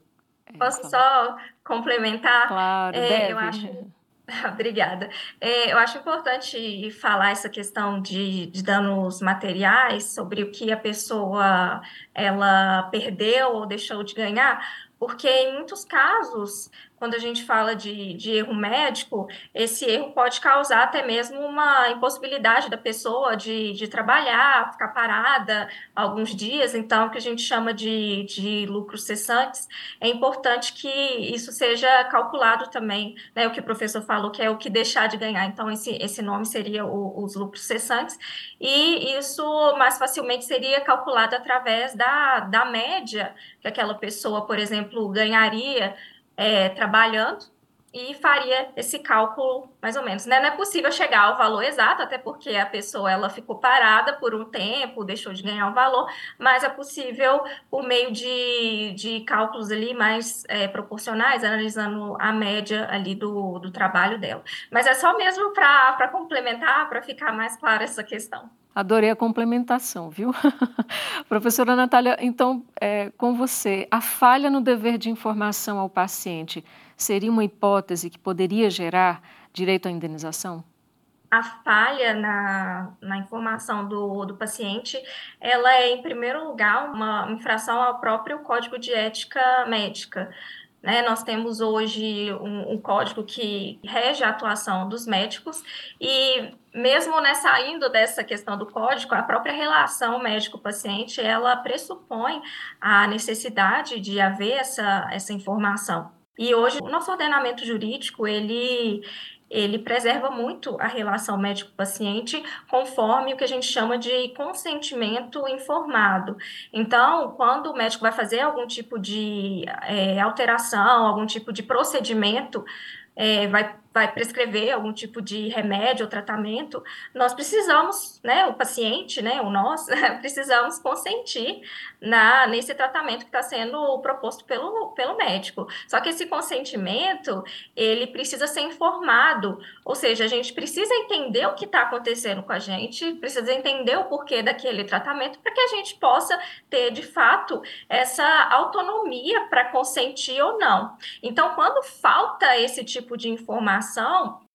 é, Posso falar. só complementar? Claro, é, deve. Eu acho... (laughs) Obrigada. É, eu acho importante falar essa questão de, de, danos materiais, sobre o que a pessoa ela perdeu ou deixou de ganhar, porque em muitos casos quando a gente fala de, de, erro médico, esse erro pode causar até mesmo uma impossibilidade da pessoa de, de trabalhar, ficar parada alguns dias, então, o que a gente chama de, de lucros cessantes. É importante que isso seja calculado também, né, o que o professor falou, que é o que deixar de ganhar, então, esse, esse nome seria o, os lucros cessantes, e isso mais facilmente seria calculado através da, da média que aquela pessoa, por exemplo, ganharia é, trabalhando e faria esse cálculo mais ou menos. Né? Não é possível chegar ao valor exato, até porque a pessoa ela ficou parada por um tempo, deixou de ganhar o valor, mas é possível por meio de, de cálculos ali mais é, proporcionais, analisando a média ali do, do trabalho dela. Mas é só mesmo para complementar, para ficar mais clara essa questão. Adorei a complementação, viu? (laughs) Professora Natália, então, é, com você, a falha no dever de informação ao paciente seria uma hipótese que poderia gerar direito à indenização? A falha na, na informação do, do paciente, ela é, em primeiro lugar, uma infração ao próprio Código de Ética Médica. Né, nós temos hoje um, um, código que rege a atuação dos médicos e mesmo né, saindo dessa questão do código, a própria relação médico-paciente, ela pressupõe a necessidade de haver essa, essa informação. E hoje o nosso ordenamento jurídico, ele ele preserva muito a relação médico-paciente conforme o que a gente chama de consentimento informado. Então, quando o médico vai fazer algum tipo de é, alteração, algum tipo de procedimento, é, vai vai prescrever algum tipo de remédio ou tratamento, nós precisamos, né, o paciente, né, o nós, (laughs) precisamos consentir na, nesse tratamento que está sendo proposto pelo, pelo médico. Só que esse consentimento, ele precisa ser informado, ou seja, a gente precisa entender o que está acontecendo com a gente, precisa entender o porquê daquele tratamento, para que a gente possa ter, de fato, essa autonomia para consentir ou não. Então, quando falta esse tipo de informação,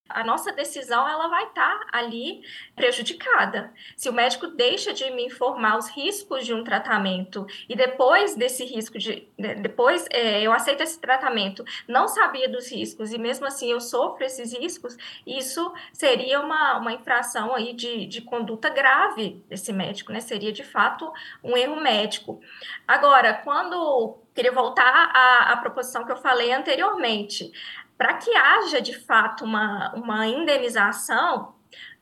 a nossa decisão ela vai estar tá ali prejudicada. Se o médico deixa de me informar os riscos de um tratamento e depois desse risco de depois é, eu aceito esse tratamento, não sabia dos riscos e mesmo assim eu sofro esses riscos, isso seria uma, uma infração aí de, de conduta grave desse médico, né? Seria de fato um erro médico. Agora, quando queria voltar à, à proposição que eu falei anteriormente para que haja de fato uma, uma indenização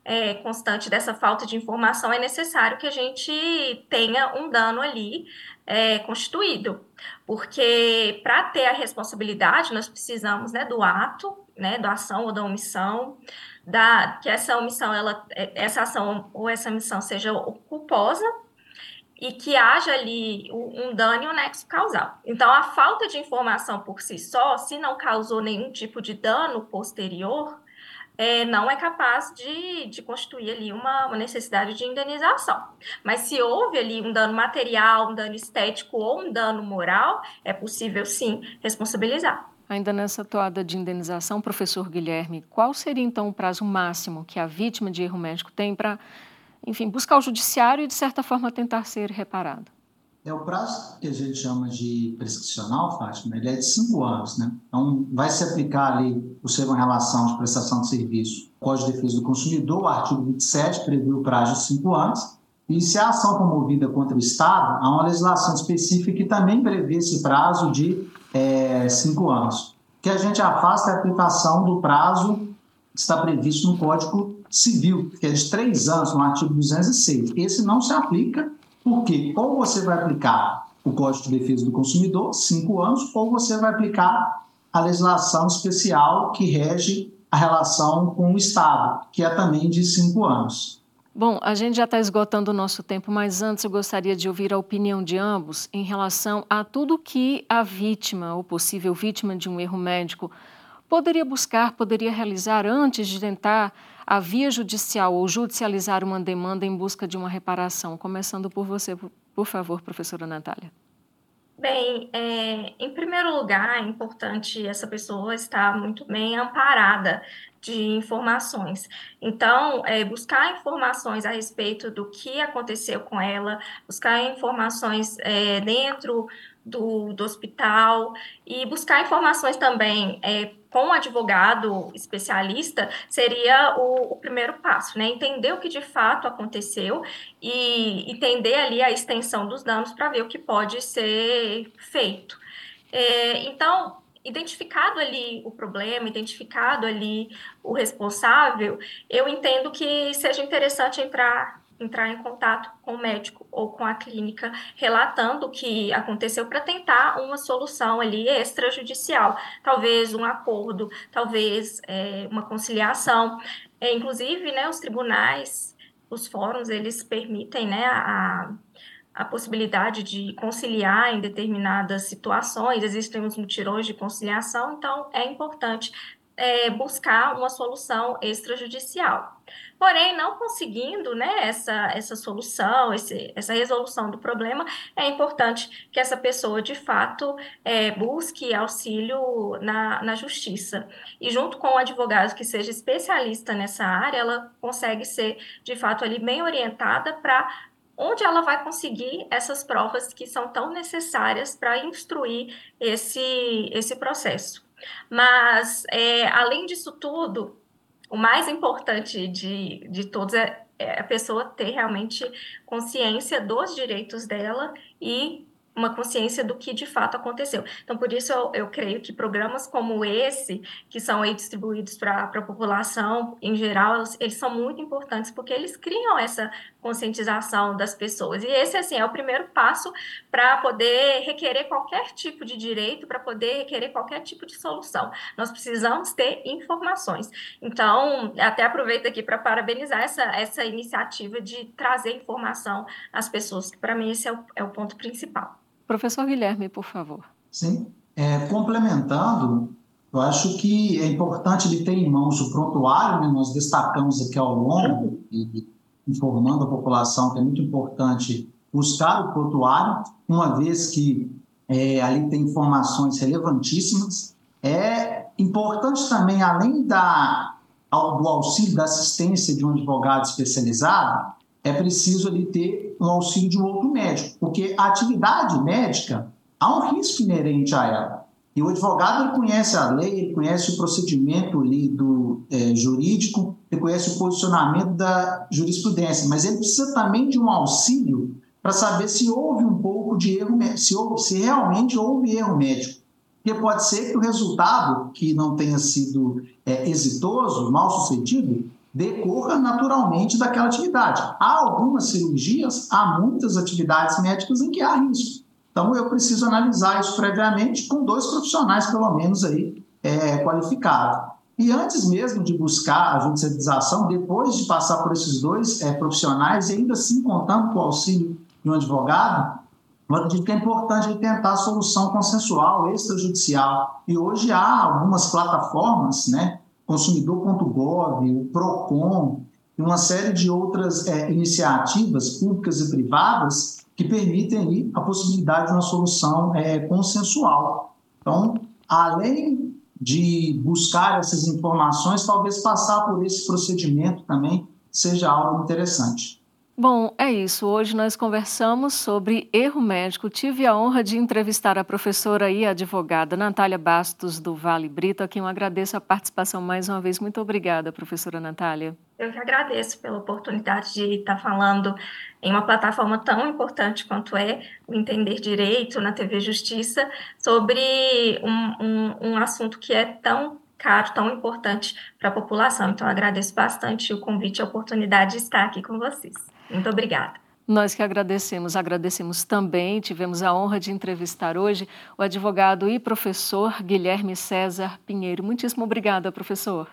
é, constante dessa falta de informação, é necessário que a gente tenha um dano ali é, constituído, porque para ter a responsabilidade nós precisamos né, do ato, né, da ação ou da omissão, da, que essa omissão, ela, é, essa ação ou essa omissão seja culposa e que haja ali um dano e um nexo causal. Então, a falta de informação por si só, se não causou nenhum tipo de dano posterior, é, não é capaz de, de constituir ali uma, uma, necessidade de indenização. Mas se houve ali um dano material, um dano estético ou um dano moral, é possível sim responsabilizar. Ainda nessa toada de indenização, professor Guilherme, qual seria então o prazo máximo que a vítima de erro médico tem para enfim, buscar o judiciário e, de certa forma, tentar ser reparado. É o prazo que a gente chama de prescricional, Fátima, ele é de cinco anos, né? Então, vai se aplicar ali, o ser uma relação de prestação de serviço, Código de Defesa do Consumidor, o artigo 27 prevê o prazo de cinco anos, e se a ação for movida contra o Estado, há uma legislação específica que também prevê esse prazo de é, cinco anos. que a gente afasta a aplicação do prazo que está previsto no Código Civil, que é de três anos, no artigo 206. Esse não se aplica, porque ou você vai aplicar o Código de Defesa do Consumidor, cinco anos, ou você vai aplicar a legislação especial que rege a relação com o Estado, que é também de cinco anos. Bom, a gente já está esgotando o nosso tempo, mas antes eu gostaria de ouvir a opinião de ambos em relação a tudo que a vítima, ou possível vítima de um erro médico, poderia buscar, poderia realizar antes de tentar a via judicial ou judicializar uma demanda em busca de uma reparação. Começando por você, por favor, professora Natália. Bem, é, em primeiro lugar, é importante essa pessoa estar muito bem amparada de informações. Então, é, buscar informações a respeito do que aconteceu com ela, buscar informações é, dentro do, do hospital e buscar informações também é, com um advogado especialista seria o, o, primeiro passo, né? Entender o que de fato aconteceu e entender ali a extensão dos danos para ver o que pode ser feito. É, então, identificado ali o problema, identificado ali o responsável, eu entendo que seja interessante entrar entrar em contato com o médico ou com a clínica, relatando o que aconteceu para tentar uma solução ali extrajudicial, talvez um acordo, talvez é, uma conciliação. É, inclusive, né, os tribunais, os fóruns, eles permitem né, a, a possibilidade de conciliar em determinadas situações, existem os mutirões de conciliação, então é importante é, buscar uma solução extrajudicial. Porém, não conseguindo né, essa, essa solução, esse, essa resolução do problema, é importante que essa pessoa, de fato, é, busque auxílio na, na justiça. E junto com o advogado que seja especialista nessa área, ela consegue ser, de fato, ali bem orientada para onde ela vai conseguir essas provas que são tão necessárias para instruir esse, esse processo. Mas, é, além disso tudo, o mais importante de, de todos é, é a pessoa ter realmente consciência dos direitos dela e uma consciência do que de fato aconteceu. Então, por isso eu, eu creio que programas como esse, que são aí distribuídos para a população em geral, eles, eles, são muito importantes porque eles criam essa conscientização das pessoas. E esse, assim, é o primeiro passo para poder requerer qualquer tipo de direito, para poder requerer qualquer tipo de solução. Nós precisamos ter informações. Então, até aproveito aqui para parabenizar essa, essa iniciativa de trazer informação às pessoas, que para mim esse é o, é o ponto principal. Professor Guilherme, por favor. Sim. É, complementando, eu acho que é importante ele ter em mãos o prontuário, né? nós destacamos aqui ao longo, e, informando a população que é muito importante buscar o prontuário, uma vez que é, ali tem informações relevantíssimas. É importante também, além da, do auxílio da assistência de um advogado especializado, é preciso ali ter um auxílio de um outro médico, porque a atividade médica há um risco inerente a ela. E o advogado ele conhece a lei, ele conhece o procedimento ali do é, jurídico, ele conhece o posicionamento da jurisprudência, mas ele precisa também de um auxílio para saber se houve um pouco de erro, se, houve, se realmente houve erro médico. Porque pode ser que o resultado, que não tenha sido é, exitoso, mal sucedido, decorra naturalmente daquela atividade. Há algumas cirurgias, há muitas atividades médicas em que há risco. Então, eu preciso analisar isso previamente com dois profissionais, pelo menos, aí, é, qualificados. E antes mesmo de buscar a judicialização, depois de passar por esses dois é, profissionais, e ainda assim contando com o auxílio de um advogado, eu acredito que é importante tentar a solução consensual, extrajudicial. E hoje há algumas plataformas, né, consumidor.gov, o PROCON, e uma série de outras é, iniciativas públicas e privadas que permitem aí a possibilidade de uma solução é, consensual. Então, além de buscar essas informações, talvez passar por esse procedimento também seja algo interessante. Bom, é isso. Hoje nós conversamos sobre erro médico. Tive a honra de entrevistar a professora e advogada Natália Bastos, do Vale Brito, a quem eu agradeço a participação mais uma vez. Muito obrigada, professora Natália. Eu que agradeço pela oportunidade de estar falando em uma plataforma tão importante quanto é o Entender Direito na TV Justiça sobre um, um, um assunto que é tão caro, tão importante para a população. Então, agradeço bastante o convite e a oportunidade de estar aqui com vocês. Muito obrigada. Nós que agradecemos, agradecemos também, tivemos a honra de entrevistar hoje o advogado e professor Guilherme César Pinheiro. Muitíssimo obrigada, professor.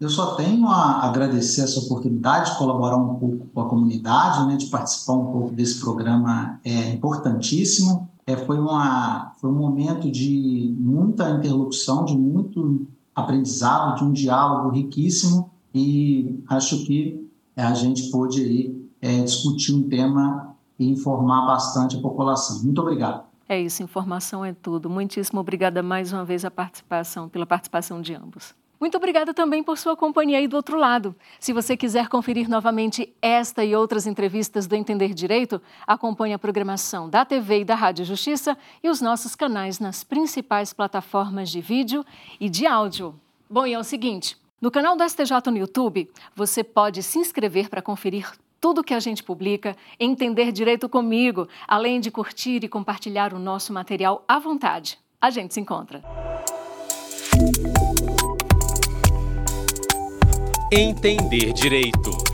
Eu só tenho a agradecer essa oportunidade de colaborar um pouco com a comunidade, né, de participar um pouco desse programa é importantíssimo. É, foi, uma, foi um momento de muita interlocução, de muito aprendizado, de um diálogo riquíssimo e acho que a gente pôde aí, é, discutir um tema e informar bastante a população. Muito obrigado. É isso, informação é tudo. Muitíssimo obrigada mais uma vez a participação, pela participação de ambos. Muito obrigada também por sua companhia aí do outro lado. Se você quiser conferir novamente esta e outras entrevistas do Entender Direito, acompanhe a programação da TV e da Rádio Justiça e os nossos canais nas principais plataformas de vídeo e de áudio. Bom, e é o seguinte: no canal do STJ no YouTube, você pode se inscrever para conferir tudo que a gente publica, entender direito comigo, além de curtir e compartilhar o nosso material à vontade. A gente se encontra. Entender Direito.